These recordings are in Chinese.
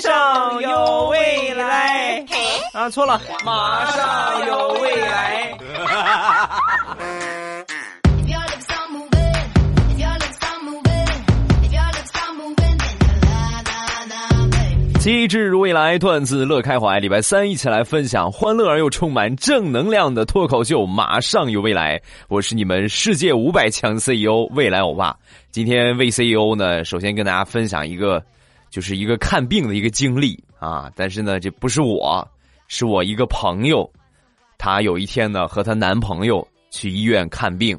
上有未来。啊，错了，马上有未来。机智如未来，段子乐开怀。礼拜三一起来分享欢乐而又充满正能量的脱口秀，马上有未来。我是你们世界五百强 CEO 未来欧巴。今天为 CEO 呢，首先跟大家分享一个，就是一个看病的一个经历啊。但是呢，这不是我，是我一个朋友，她有一天呢和她男朋友去医院看病。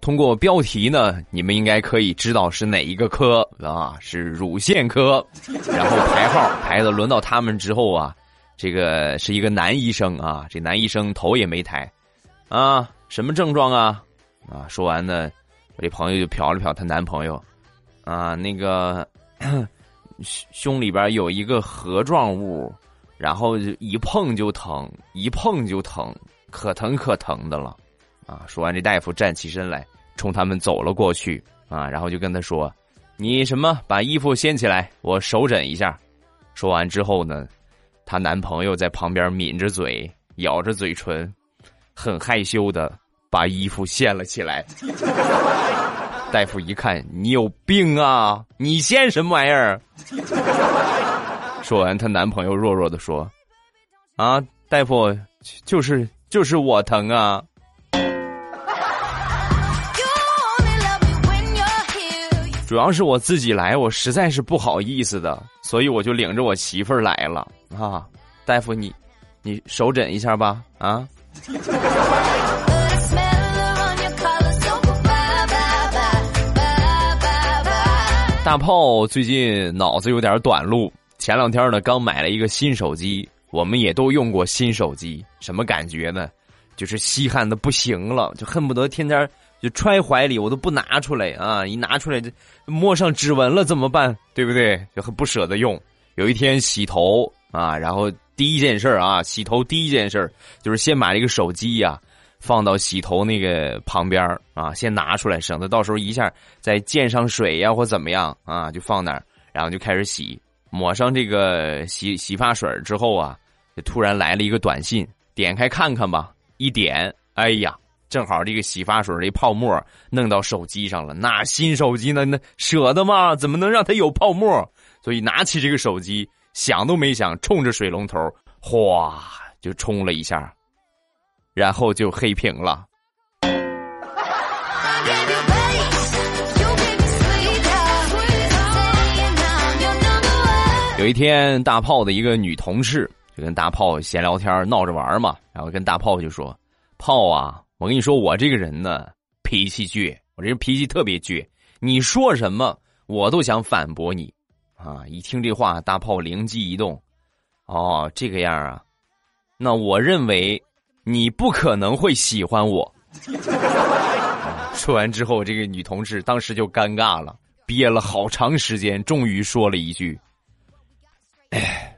通过标题呢，你们应该可以知道是哪一个科啊？是乳腺科。然后排号排的轮到他们之后啊，这个是一个男医生啊。这男医生头也没抬，啊，什么症状啊？啊，说完呢，我这朋友就瞟了瞟她男朋友，啊，那个胸里边有一个核状物，然后一碰就疼，一碰就疼，可疼可疼的了。啊！说完，这大夫站起身来，冲他们走了过去。啊，然后就跟他说：“你什么？把衣服掀起来，我手诊一下。”说完之后呢，她男朋友在旁边抿着嘴，咬着嘴唇，很害羞的把衣服掀了起来。大夫一看，你有病啊！你先什么玩意儿？说完，她男朋友弱弱的说：“啊，大夫，就是就是我疼啊。”主要是我自己来，我实在是不好意思的，所以我就领着我媳妇儿来了啊！大夫，你，你手诊一下吧啊！大炮最近脑子有点短路，前两天呢刚买了一个新手机，我们也都用过新手机，什么感觉呢？就是稀罕的不行了，就恨不得天天。就揣怀里，我都不拿出来啊！一拿出来就摸上指纹了，怎么办？对不对？就很不舍得用。有一天洗头啊，然后第一件事啊，洗头第一件事就是先把这个手机呀放到洗头那个旁边啊，先拿出来，省得到时候一下再溅上水呀或怎么样啊，就放那儿，然后就开始洗。抹上这个洗洗发水之后啊，就突然来了一个短信，点开看看吧，一点，哎呀！正好这个洗发水这泡沫弄到手机上了，那新手机呢？那舍得吗？怎么能让它有泡沫？所以拿起这个手机，想都没想，冲着水龙头哗就冲了一下，然后就黑屏了。有一天，大炮的一个女同事就跟大炮闲聊天，闹着玩嘛，然后跟大炮就说：“炮啊。”我跟你说，我这个人呢，脾气倔，我这人脾气特别倔。你说什么，我都想反驳你，啊！一听这话，大炮灵机一动，哦，这个样啊，那我认为你不可能会喜欢我。说完之后，这个女同事当时就尴尬了，憋了好长时间，终于说了一句：“哎，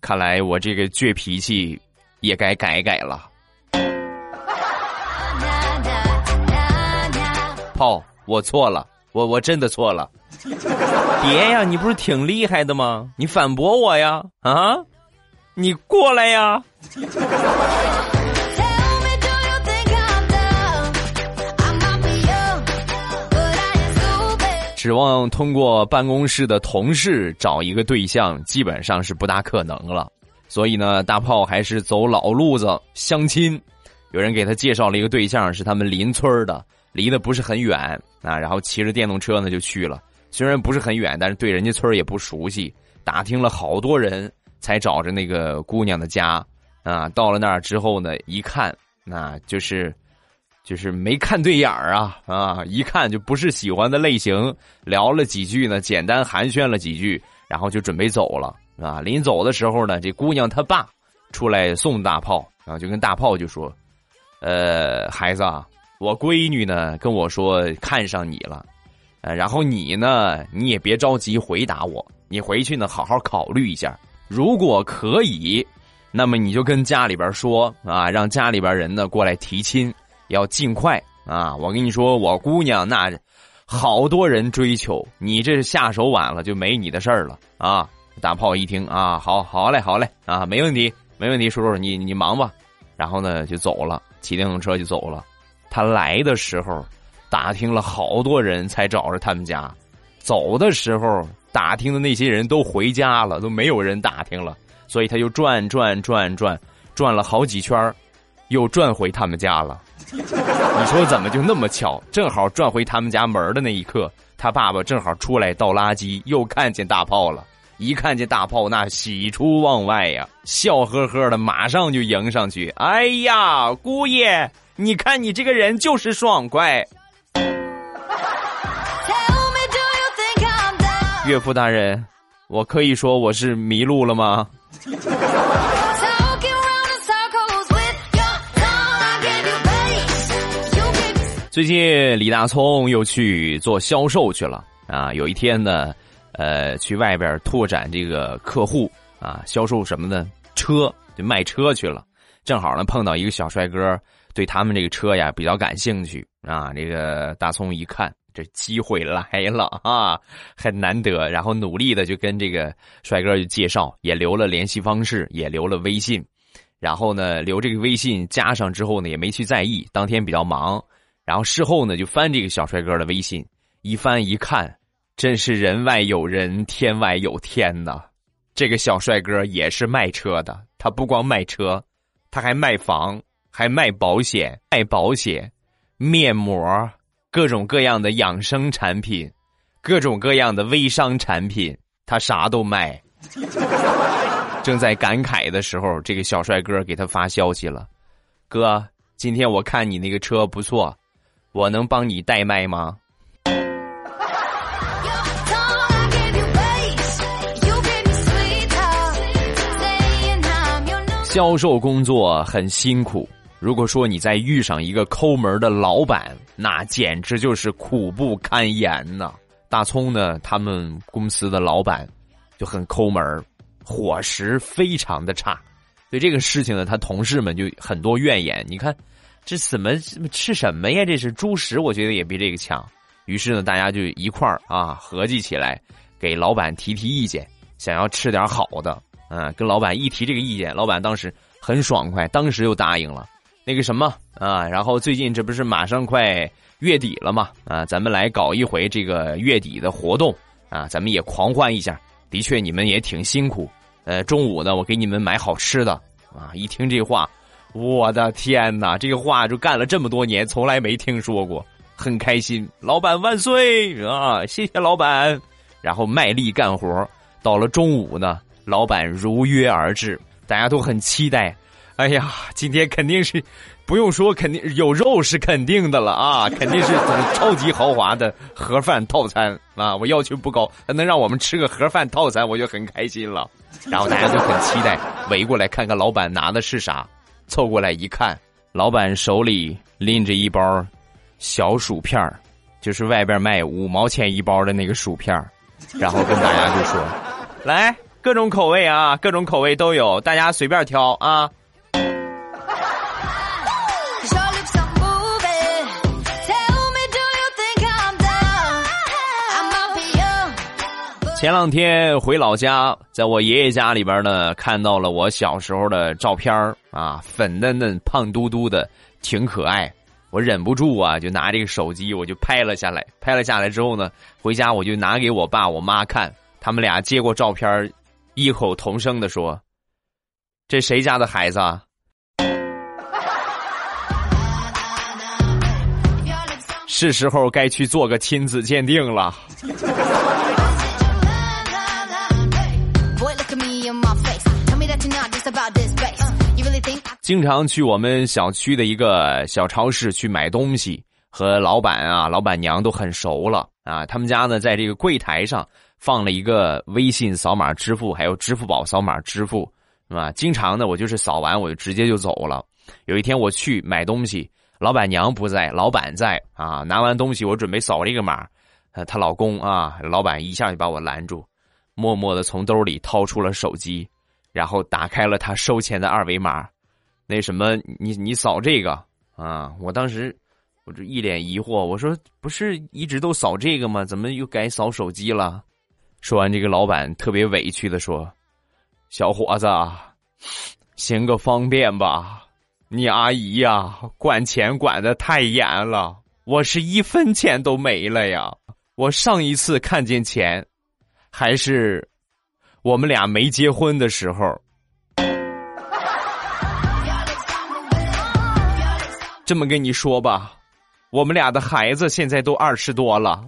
看来我这个倔脾气也该改改了。”炮，我错了，我我真的错了。别呀，你不是挺厉害的吗？你反驳我呀，啊，你过来呀。指望通过办公室的同事找一个对象，基本上是不大可能了。所以呢，大炮还是走老路子相亲。有人给他介绍了一个对象，是他们邻村的。离得不是很远啊，然后骑着电动车呢就去了。虽然不是很远，但是对人家村也不熟悉，打听了好多人才找着那个姑娘的家啊。到了那儿之后呢，一看，那就是就是没看对眼儿啊啊！一看就不是喜欢的类型。聊了几句呢，简单寒暄了几句，然后就准备走了啊。临走的时候呢，这姑娘她爸出来送大炮啊，就跟大炮就说：“呃，孩子啊。”我闺女呢跟我说看上你了，呃，然后你呢，你也别着急回答我，你回去呢好好考虑一下，如果可以，那么你就跟家里边说啊，让家里边人呢过来提亲，要尽快啊！我跟你说，我姑娘那好多人追求，你这是下手晚了就没你的事儿了啊！大炮一听啊，好好嘞，好嘞啊，没问题，没问题，叔叔你你忙吧。然后呢就走了，骑电动车就走了。他来的时候打听了好多人才找着他们家，走的时候打听的那些人都回家了，都没有人打听了，所以他就转转转转转了好几圈又转回他们家了。你说怎么就那么巧？正好转回他们家门的那一刻，他爸爸正好出来倒垃圾，又看见大炮了。一看见大炮，那喜出望外呀，笑呵呵的，马上就迎上去。哎呀，姑爷，你看你这个人就是爽快。岳父大人，我可以说我是迷路了吗？最近李大聪又去做销售去了啊！有一天呢。呃，去外边拓展这个客户啊，销售什么的车，就卖车去了。正好呢，碰到一个小帅哥，对他们这个车呀比较感兴趣啊。这个大葱一看，这机会来了啊，很难得。然后努力的就跟这个帅哥就介绍，也留了联系方式，也留了微信。然后呢，留这个微信加上之后呢，也没去在意，当天比较忙。然后事后呢，就翻这个小帅哥的微信，一翻一看。真是人外有人，天外有天呐！这个小帅哥也是卖车的，他不光卖车，他还卖房，还卖保险，卖保险、面膜，各种各样的养生产品，各种各样的微商产品，他啥都卖。正在感慨的时候，这个小帅哥给他发消息了：“哥，今天我看你那个车不错，我能帮你代卖吗？”销售工作很辛苦。如果说你再遇上一个抠门的老板，那简直就是苦不堪言呐。大葱呢，他们公司的老板就很抠门，伙食非常的差。对这个事情呢，他同事们就很多怨言。你看，这怎么吃什么呀？这是猪食，我觉得也比这个强。于是呢，大家就一块儿啊合计起来，给老板提提意见，想要吃点好的。啊，跟老板一提这个意见，老板当时很爽快，当时就答应了。那个什么啊，然后最近这不是马上快月底了嘛？啊，咱们来搞一回这个月底的活动啊，咱们也狂欢一下。的确，你们也挺辛苦。呃，中午呢，我给你们买好吃的啊。一听这话，我的天哪，这个话就干了这么多年，从来没听说过，很开心。老板万岁啊！谢谢老板。然后卖力干活，到了中午呢。老板如约而至，大家都很期待。哎呀，今天肯定是不用说，肯定有肉是肯定的了啊！肯定是超级豪华的盒饭套餐啊！我要求不高，能让我们吃个盒饭套餐，我就很开心了。然后大家都很期待，围过来看看老板拿的是啥。凑过来一看，老板手里拎着一包小薯片就是外边卖五毛钱一包的那个薯片然后跟大家就说：“ 来。”各种口味啊，各种口味都有，大家随便挑啊。前两天回老家，在我爷爷家里边呢，看到了我小时候的照片啊，粉嫩嫩、胖嘟嘟的，挺可爱。我忍不住啊，就拿这个手机，我就拍了下来。拍了下来之后呢，回家我就拿给我爸我妈看，他们俩接过照片。异口同声的说：“这谁家的孩子？”啊？”是时候该去做个亲子鉴定了。经常去我们小区的一个小超市去买东西，和老板啊、老板娘都很熟了啊。他们家呢，在这个柜台上。放了一个微信扫码支付，还有支付宝扫码支付，是吧？经常呢，我就是扫完我就直接就走了。有一天我去买东西，老板娘不在，老板在啊。拿完东西，我准备扫这个码，呃，她老公啊，老板一下就把我拦住，默默的从兜里掏出了手机，然后打开了他收钱的二维码。那什么，你你扫这个啊？我当时我这一脸疑惑，我说不是一直都扫这个吗？怎么又改扫手机了？说完，这个老板特别委屈的说：“小伙子，行个方便吧，你阿姨呀，管钱管的太严了，我是一分钱都没了呀。我上一次看见钱，还是我们俩没结婚的时候。”这么跟你说吧，我们俩的孩子现在都二十多了。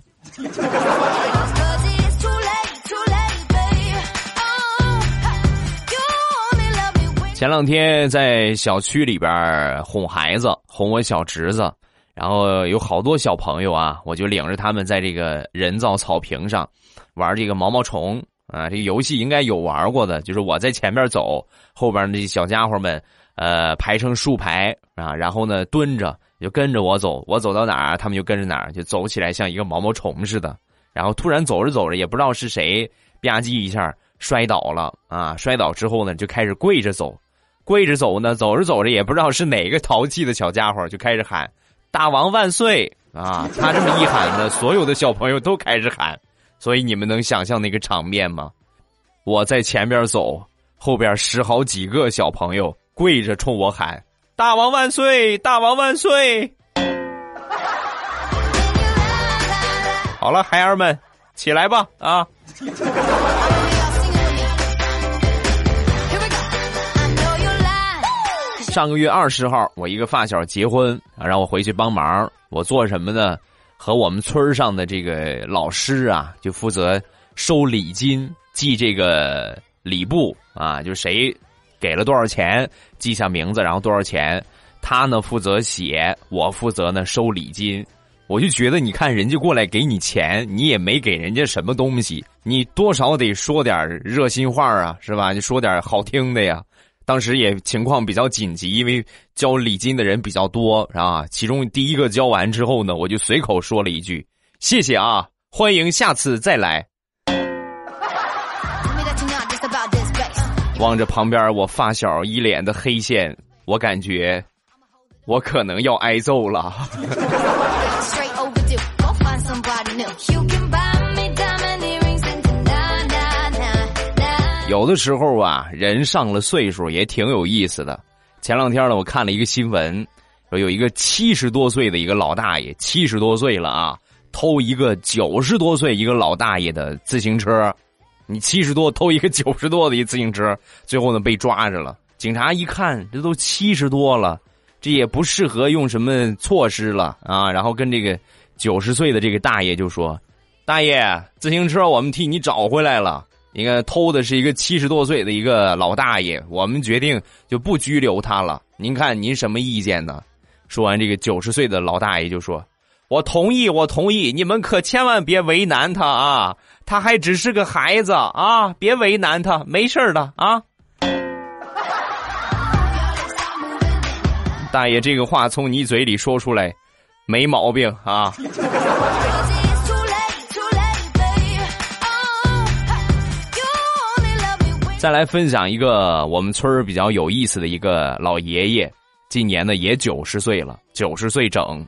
前两天在小区里边哄孩子，哄我小侄子，然后有好多小朋友啊，我就领着他们在这个人造草坪上玩这个毛毛虫啊，这个游戏应该有玩过的，就是我在前面走，后边那些小家伙们。呃，排成竖排啊，然后呢蹲着就跟着我走，我走到哪儿，他们就跟着哪儿，就走起来像一个毛毛虫似的。然后突然走着走着，也不知道是谁吧唧一下摔倒了啊！摔倒之后呢，就开始跪着走，跪着走呢，走着走着也不知道是哪个淘气的小家伙就开始喊“大王万岁”啊！他这么一喊呢，所有的小朋友都开始喊，所以你们能想象那个场面吗？我在前边走，后边十好几个小朋友。跪着冲我喊：“大王万岁！大王万岁！”好了，孩儿们，起来吧！啊！上个月二十号，我一个发小结婚啊，让我回去帮忙。我做什么呢？和我们村上的这个老师啊，就负责收礼金、记这个礼部啊，就谁。给了多少钱，记下名字，然后多少钱，他呢负责写，我负责呢收礼金。我就觉得，你看人家过来给你钱，你也没给人家什么东西，你多少得说点热心话啊，是吧？你说点好听的呀。当时也情况比较紧急，因为交礼金的人比较多，啊。其中第一个交完之后呢，我就随口说了一句：“谢谢啊，欢迎下次再来。”望着旁边我发小一脸的黑线，我感觉我可能要挨揍了。有的时候啊，人上了岁数也挺有意思的。前两天呢，我看了一个新闻，说有一个七十多岁的一个老大爷，七十多岁了啊，偷一个九十多岁一个老大爷的自行车。你七十多偷一个九十多的一自行车，最后呢被抓着了。警察一看，这都七十多了，这也不适合用什么措施了啊。然后跟这个九十岁的这个大爷就说：“大爷，自行车我们替你找回来了。你看偷的是一个七十多岁的一个老大爷，我们决定就不拘留他了。您看您什么意见呢？”说完，这个九十岁的老大爷就说。我同意，我同意，你们可千万别为难他啊！他还只是个孩子啊，别为难他，没事的啊。大爷，这个话从你嘴里说出来，没毛病啊。再来分享一个我们村儿比较有意思的一个老爷爷，今年呢也九十岁了，九十岁整。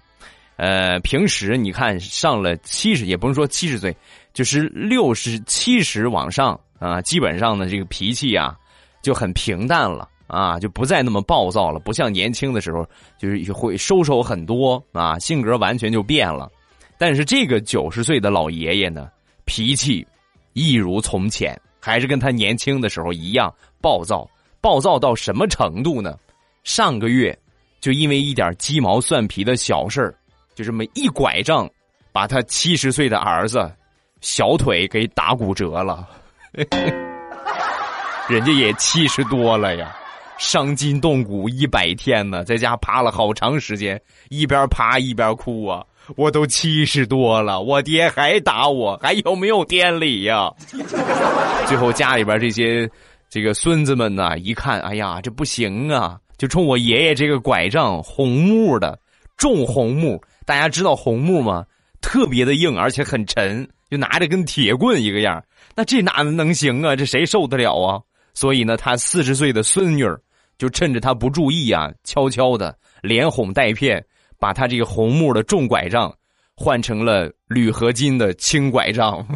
呃，平时你看上了七十，也不能说七十岁，就是六十七十往上啊，基本上呢这个脾气啊就很平淡了啊，就不再那么暴躁了，不像年轻的时候就是会收手很多啊，性格完全就变了。但是这个九十岁的老爷爷呢，脾气一如从前，还是跟他年轻的时候一样暴躁，暴躁到什么程度呢？上个月就因为一点鸡毛蒜皮的小事儿。就这么一拐杖，把他七十岁的儿子小腿给打骨折了。人家也七十多了呀，伤筋动骨一百天呢，在家趴了好长时间，一边趴一边哭啊！我都七十多了，我爹还打我，还有没有天理呀？最后家里边这些这个孙子们呢，一看，哎呀，这不行啊，就冲我爷爷这个拐杖，红木的，重红木。大家知道红木吗？特别的硬，而且很沉，就拿着跟铁棍一个样。那这哪能行啊？这谁受得了啊？所以呢，他四十岁的孙女就趁着他不注意啊，悄悄的连哄带骗，把他这个红木的重拐杖换成了铝合金的轻拐杖。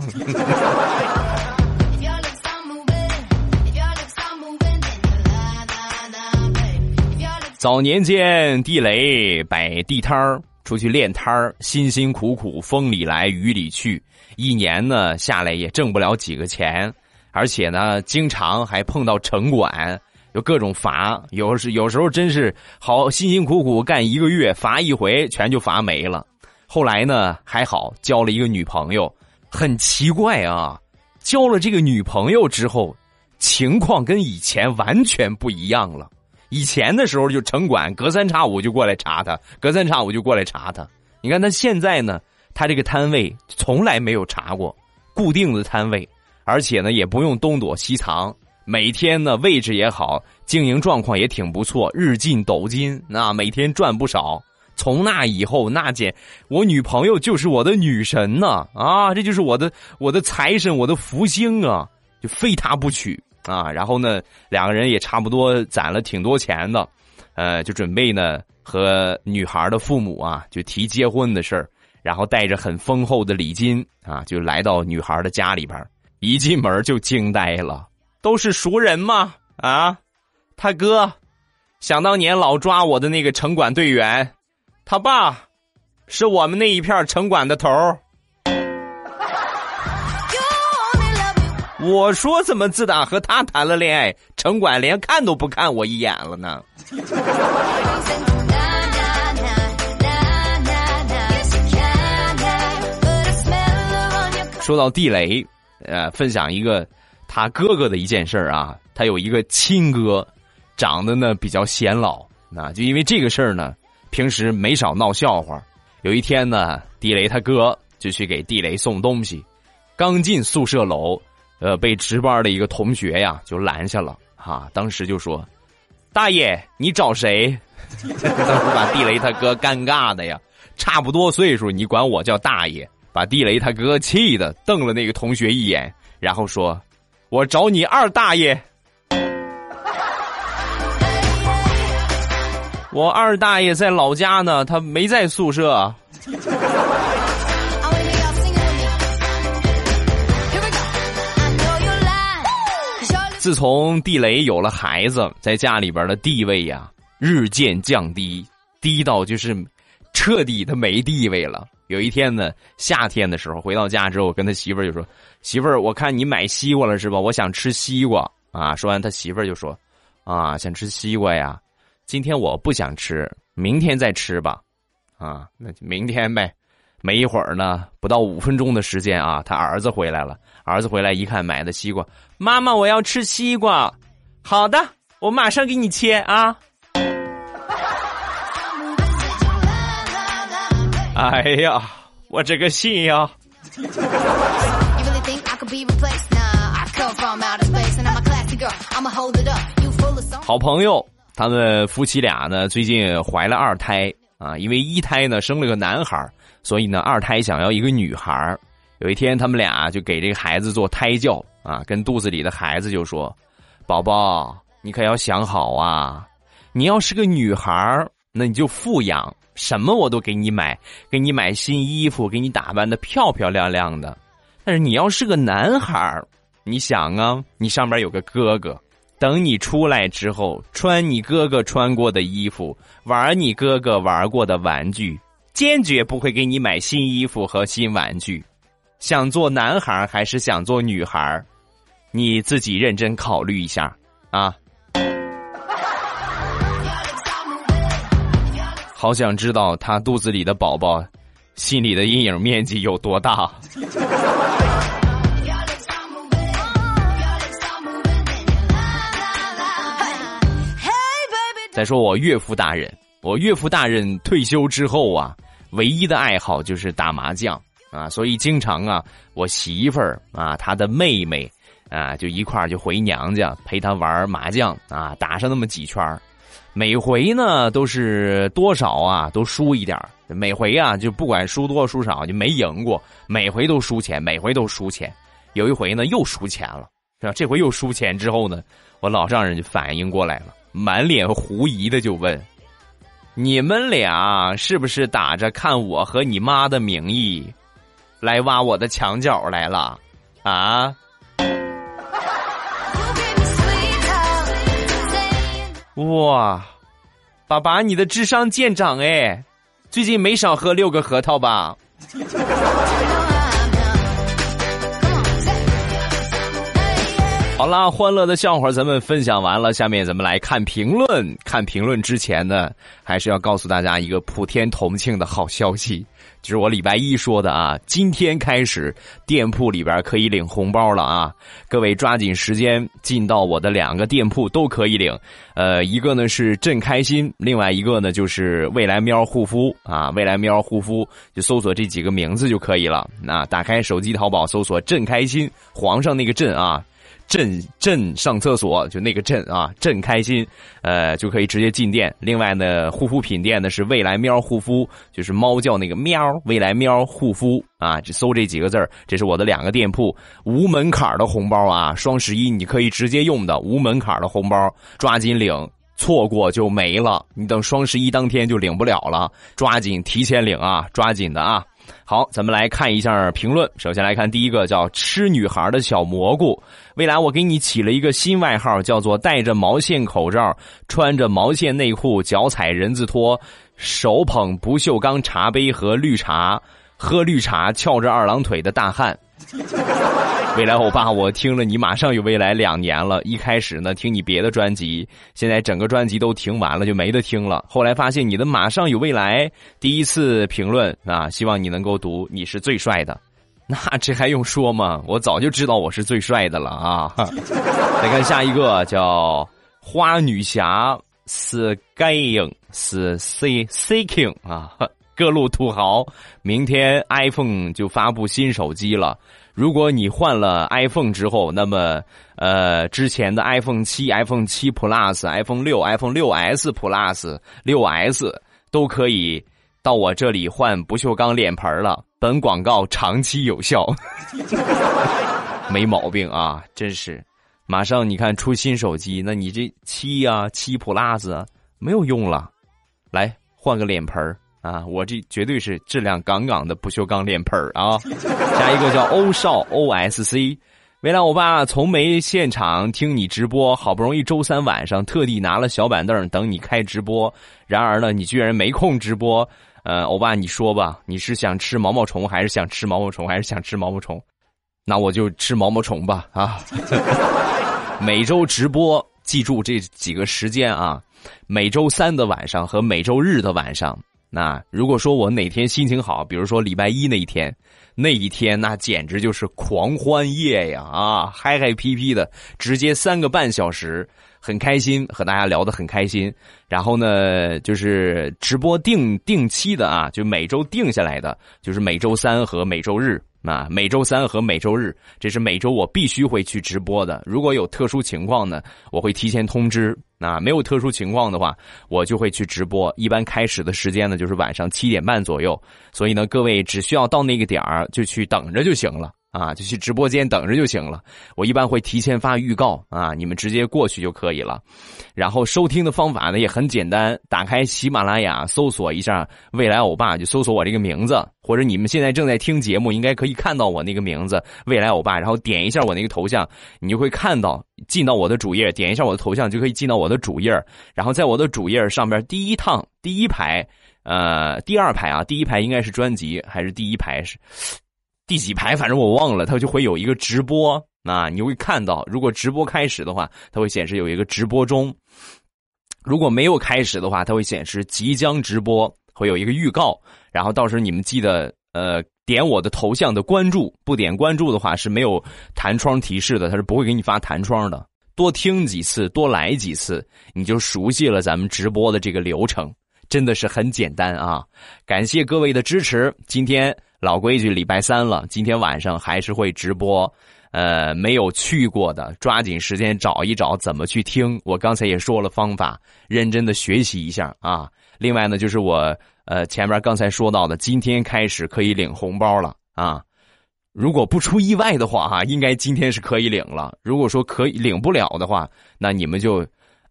早年间，地雷摆地摊儿，出去练摊儿，辛辛苦苦，风里来雨里去，一年呢下来也挣不了几个钱，而且呢，经常还碰到城管，有各种罚，有时有时候真是好辛辛苦苦干一个月，罚一回全就罚没了。后来呢还好，交了一个女朋友，很奇怪啊，交了这个女朋友之后，情况跟以前完全不一样了。以前的时候就城管隔三差五就过来查他，隔三差五就过来查他。你看他现在呢，他这个摊位从来没有查过，固定的摊位，而且呢也不用东躲西藏，每天呢位置也好，经营状况也挺不错，日进斗金，那每天赚不少。从那以后，那姐，我女朋友就是我的女神呐，啊，这就是我的我的财神，我的福星啊，就非她不娶。啊，然后呢，两个人也差不多攒了挺多钱的，呃，就准备呢和女孩的父母啊就提结婚的事儿，然后带着很丰厚的礼金啊，就来到女孩的家里边一进门就惊呆了，都是熟人吗？啊，他哥，想当年老抓我的那个城管队员，他爸，是我们那一片城管的头儿。我说怎么自打和他谈了恋爱，城管连看都不看我一眼了呢？说到地雷，呃，分享一个他哥哥的一件事儿啊，他有一个亲哥，长得呢比较显老，那就因为这个事儿呢，平时没少闹笑话。有一天呢，地雷他哥就去给地雷送东西，刚进宿舍楼。呃，被值班的一个同学呀就拦下了，哈，当时就说：“大爷，你找谁？” 当时把地雷他哥尴尬的呀，差不多岁数，你管我叫大爷，把地雷他哥气的瞪了那个同学一眼，然后说：“我找你二大爷，我二大爷在老家呢，他没在宿舍。”自从地雷有了孩子，在家里边的地位呀日渐降低，低到就是彻底的没地位了。有一天呢，夏天的时候回到家之后，跟他媳妇儿就说：“媳妇儿，我看你买西瓜了是吧？我想吃西瓜啊。”说完，他媳妇儿就说：“啊，想吃西瓜呀？今天我不想吃，明天再吃吧。啊，那就明天呗。没一会儿呢，不到五分钟的时间啊，他儿子回来了。儿子回来一看，买的西瓜。妈妈，我要吃西瓜。好的，我马上给你切啊。哎呀，我这个心呀！好朋友，他们夫妻俩呢，最近怀了二胎啊。因为一胎呢生了个男孩，所以呢二胎想要一个女孩。有一天，他们俩就给这个孩子做胎教。啊，跟肚子里的孩子就说：“宝宝，你可要想好啊！你要是个女孩那你就富养，什么我都给你买，给你买新衣服，给你打扮的漂漂亮亮的。但是你要是个男孩你想啊，你上边有个哥哥，等你出来之后，穿你哥哥穿过的衣服，玩你哥哥玩过的玩具，坚决不会给你买新衣服和新玩具。想做男孩还是想做女孩你自己认真考虑一下啊！好想知道他肚子里的宝宝心里的阴影面积有多大。再说我岳父大人，我岳父大人退休之后啊，唯一的爱好就是打麻将啊，所以经常啊，我媳妇儿啊，她的妹妹。啊，就一块儿就回娘家陪他玩麻将啊，打上那么几圈儿每回呢都是多少啊，都输一点儿每回啊就不管输多输少就没赢过，每回都输钱，每回都输钱。有一回呢又输钱了，是吧？这回又输钱之后呢，我老丈人就反应过来了，满脸狐疑的就问：“你们俩是不是打着看我和你妈的名义，来挖我的墙角来了？啊？哇，爸爸，你的智商见长哎！最近没少喝六个核桃吧？好啦，欢乐的笑话咱们分享完了，下面咱们来看评论。看评论之前呢，还是要告诉大家一个普天同庆的好消息，就是我礼拜一说的啊，今天开始店铺里边可以领红包了啊！各位抓紧时间进到我的两个店铺都可以领，呃，一个呢是朕开心，另外一个呢就是未来喵护肤啊，未来喵护肤就搜索这几个名字就可以了。那打开手机淘宝搜索“朕开心”，皇上那个朕啊。朕朕上厕所就那个朕啊，朕开心，呃，就可以直接进店。另外呢，护肤品店呢是未来喵护肤，就是猫叫那个喵，未来喵护肤啊，就搜这几个字儿。这是我的两个店铺，无门槛的红包啊，双十一你可以直接用的无门槛的红包，抓紧领，错过就没了。你等双十一当天就领不了了，抓紧提前领啊，抓紧的啊。好，咱们来看一下评论。首先来看第一个，叫吃女孩的小蘑菇。未来我给你起了一个新外号，叫做戴着毛线口罩、穿着毛线内裤、脚踩人字拖、手捧不锈钢茶杯和绿茶、喝绿茶、翘着二郎腿的大汉。未来欧巴，我听了你马上有未来两年了。一开始呢，听你别的专辑，现在整个专辑都听完了，就没得听了。后来发现你的马上有未来，第一次评论啊，希望你能够读，你是最帅的。那这还用说吗？我早就知道我是最帅的了啊！再看下一个，叫花女侠 Skying 是 C C King 啊，各路土豪，明天 iPhone 就发布新手机了。如果你换了 iPhone 之后，那么呃，之前的 iPhone 七、iPhone 七 Plus、iPhone 六、iPhone 六 S Plus、六 S 都可以到我这里换不锈钢脸盆了。本广告长期有效，没毛病啊！真是，马上你看出新手机，那你这七呀、七 Plus 没有用了，来换个脸盆。啊，我这绝对是质量杠杠的不锈钢脸盆儿啊！下一个叫欧少 O S C，未来欧爸从没现场听你直播，好不容易周三晚上特地拿了小板凳等你开直播，然而呢，你居然没空直播。呃，欧巴，你说吧，你是想吃毛毛虫，还是想吃毛毛虫，还是想吃毛毛虫？那我就吃毛毛虫吧啊！每周直播，记住这几个时间啊，每周三的晚上和每周日的晚上。那如果说我哪天心情好，比如说礼拜一那一天，那一天那简直就是狂欢夜呀！啊，嗨嗨皮皮的，直接三个半小时，很开心，和大家聊得很开心。然后呢，就是直播定定期的啊，就每周定下来的，就是每周三和每周日。啊，每周三和每周日，这是每周我必须会去直播的。如果有特殊情况呢，我会提前通知。那，没有特殊情况的话，我就会去直播。一般开始的时间呢，就是晚上七点半左右。所以呢，各位只需要到那个点儿就去等着就行了。啊，就去直播间等着就行了。我一般会提前发预告啊，你们直接过去就可以了。然后收听的方法呢也很简单，打开喜马拉雅，搜索一下“未来欧巴”，就搜索我这个名字，或者你们现在正在听节目，应该可以看到我那个名字“未来欧巴”，然后点一下我那个头像，你就会看到进到我的主页，点一下我的头像就可以进到我的主页。然后在我的主页上边第一趟第一排，呃，第二排啊，第一排应该是专辑，还是第一排是？第几排？反正我忘了，它就会有一个直播啊，你会看到。如果直播开始的话，它会显示有一个直播中；如果没有开始的话，它会显示即将直播，会有一个预告。然后到时候你们记得呃点我的头像的关注，不点关注的话是没有弹窗提示的，它是不会给你发弹窗的。多听几次，多来几次，你就熟悉了咱们直播的这个流程，真的是很简单啊！感谢各位的支持，今天。老规矩，礼拜三了，今天晚上还是会直播。呃，没有去过的，抓紧时间找一找怎么去听。我刚才也说了方法，认真的学习一下啊。另外呢，就是我呃前面刚才说到的，今天开始可以领红包了啊。如果不出意外的话哈，应该今天是可以领了。如果说可以领不了的话，那你们就，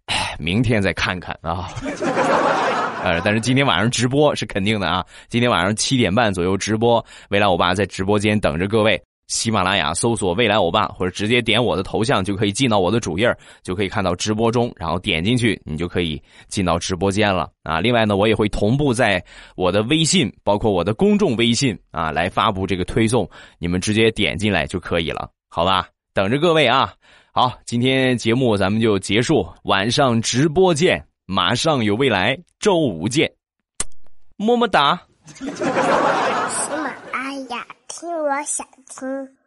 哎，明天再看看啊。呃，但是今天晚上直播是肯定的啊！今天晚上七点半左右直播，未来欧巴在直播间等着各位。喜马拉雅搜索“未来欧巴”或者直接点我的头像就可以进到我的主页，就可以看到直播中，然后点进去，你就可以进到直播间了啊！另外呢，我也会同步在我的微信，包括我的公众微信啊，来发布这个推送，你们直接点进来就可以了，好吧？等着各位啊！好，今天节目咱们就结束，晚上直播见，马上有未来，周五见，么么哒。喜马拉雅，听我想听。